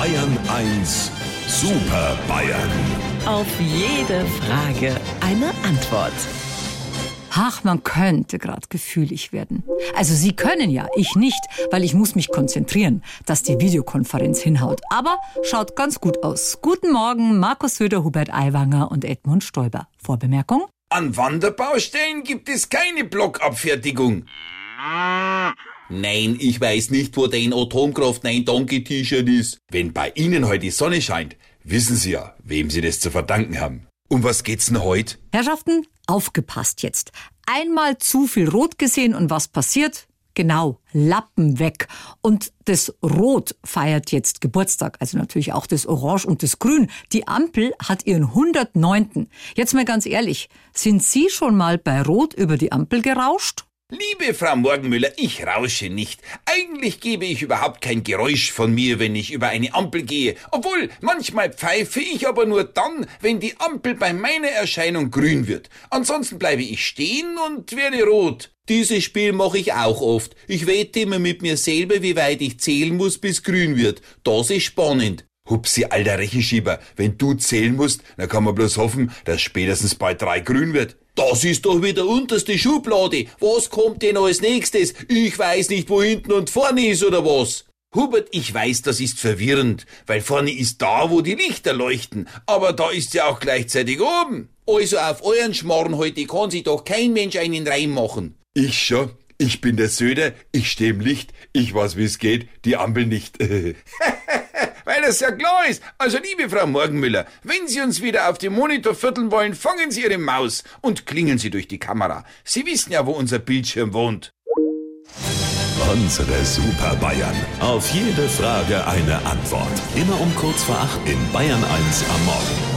Bayern 1 Super Bayern. Auf jede Frage eine Antwort. Ach, man könnte gerade gefühlig werden. Also Sie können ja, ich nicht, weil ich muss mich konzentrieren, dass die Videokonferenz hinhaut. Aber schaut ganz gut aus. Guten Morgen, Markus Söder, Hubert Aiwanger und Edmund Stoiber. Vorbemerkung? An Wanderbaustellen gibt es keine Blockabfertigung. Nein, ich weiß nicht, wo dein Atomkraft Nein Danke T-Shirt ist. Wenn bei Ihnen heute die Sonne scheint, wissen Sie ja, wem Sie das zu verdanken haben. Um was geht's denn heute? Herrschaften, aufgepasst jetzt. Einmal zu viel Rot gesehen und was passiert? Genau, Lappen weg. Und das Rot feiert jetzt Geburtstag, also natürlich auch das Orange und das Grün. Die Ampel hat ihren 109. Jetzt mal ganz ehrlich, sind Sie schon mal bei Rot über die Ampel gerauscht? Liebe Frau Morgenmüller, ich rausche nicht. Eigentlich gebe ich überhaupt kein Geräusch von mir, wenn ich über eine Ampel gehe. Obwohl, manchmal pfeife ich aber nur dann, wenn die Ampel bei meiner Erscheinung grün wird. Ansonsten bleibe ich stehen und werde rot. Dieses Spiel mache ich auch oft. Ich wette immer mit mir selber, wie weit ich zählen muss, bis grün wird. Das ist spannend. Hupsi, alter Rechenschieber, wenn du zählen musst, dann kann man bloß hoffen, dass spätestens bald drei grün wird. Das ist doch wieder unterste Schublade. Was kommt denn als nächstes? Ich weiß nicht, wo hinten und vorne ist oder was. Hubert, ich weiß, das ist verwirrend, weil vorne ist da, wo die Lichter leuchten, aber da ist sie auch gleichzeitig oben. Also auf euren Schmarrn heute kann sich doch kein Mensch einen reinmachen. Ich schon. Ich bin der Söder, ich steh im Licht, ich weiß, wie es geht, die Ampel nicht. Das ja klar ist. Also, liebe Frau Morgenmüller, wenn Sie uns wieder auf dem Monitor vierteln wollen, fangen Sie Ihre Maus und klingeln Sie durch die Kamera. Sie wissen ja, wo unser Bildschirm wohnt. Unsere Super Bayern. Auf jede Frage eine Antwort. Immer um kurz vor acht in Bayern 1 am Morgen.